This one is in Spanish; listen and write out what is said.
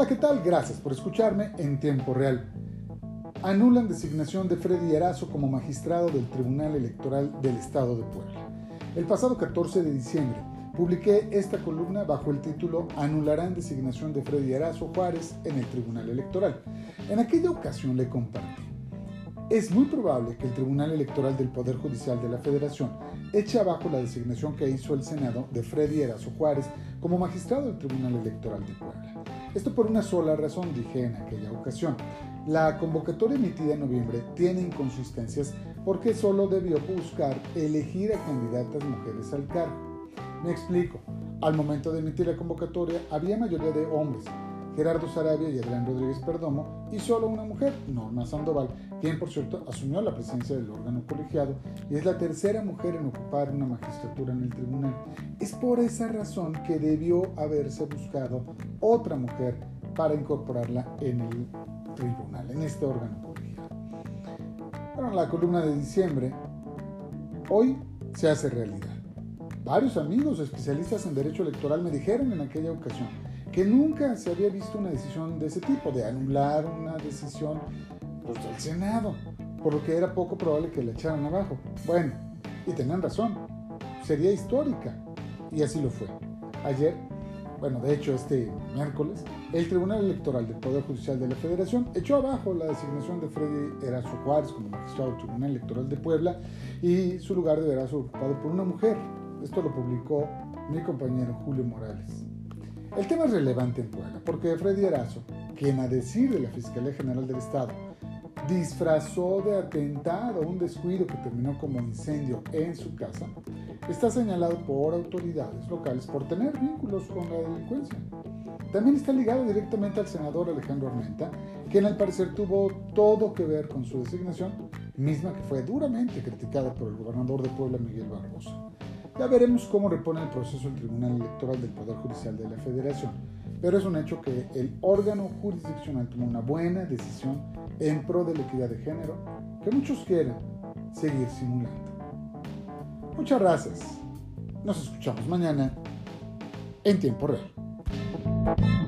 Hola, ¿qué tal? Gracias por escucharme en tiempo real. Anulan designación de Freddy Erazo como magistrado del Tribunal Electoral del Estado de Puebla. El pasado 14 de diciembre publiqué esta columna bajo el título Anularán designación de Freddy Erazo Juárez en el Tribunal Electoral. En aquella ocasión le compartí. Es muy probable que el Tribunal Electoral del Poder Judicial de la Federación eche abajo la designación que hizo el Senado de Freddy Erazo Juárez como magistrado del Tribunal Electoral de Puebla. Esto por una sola razón, dije en aquella ocasión. La convocatoria emitida en noviembre tiene inconsistencias porque solo debió buscar elegir a candidatas mujeres al cargo. Me explico. Al momento de emitir la convocatoria había mayoría de hombres, Gerardo Sarabia y Adrián Rodríguez Perdomo, y solo una mujer, Norma Sandoval, quien por cierto asumió la presidencia del órgano colegiado y es la tercera mujer en ocupar una magistratura en el tribunal. Es por esa razón que debió haberse buscado otra mujer para incorporarla en el tribunal, en este órgano colegiado. Bueno, la columna de diciembre hoy se hace realidad. Varios amigos especialistas en derecho electoral me dijeron en aquella ocasión que nunca se había visto una decisión de ese tipo, de anular una decisión pues, del Senado, por lo que era poco probable que la echaran abajo. Bueno, y tenían razón, sería histórica, y así lo fue. Ayer, bueno, de hecho este miércoles, el Tribunal Electoral del Poder Judicial de la Federación echó abajo la designación de Freddy Erazo Juárez como magistrado del Tribunal Electoral de Puebla y su lugar deberá ser ocupado por una mujer. Esto lo publicó mi compañero Julio Morales. El tema es relevante en Puebla porque Freddy Erazo, quien a decir de la Fiscalía General del Estado disfrazó de atentado un descuido que terminó como incendio en su casa, está señalado por autoridades locales por tener vínculos con la delincuencia. También está ligado directamente al senador Alejandro Armenta, quien al parecer tuvo todo que ver con su designación, misma que fue duramente criticada por el gobernador de Puebla, Miguel Barbosa. Ya veremos cómo repone el proceso el Tribunal Electoral del Poder Judicial de la Federación, pero es un hecho que el órgano jurisdiccional tomó una buena decisión en pro de la equidad de género que muchos quieren seguir simulando. Muchas gracias. Nos escuchamos mañana en tiempo real.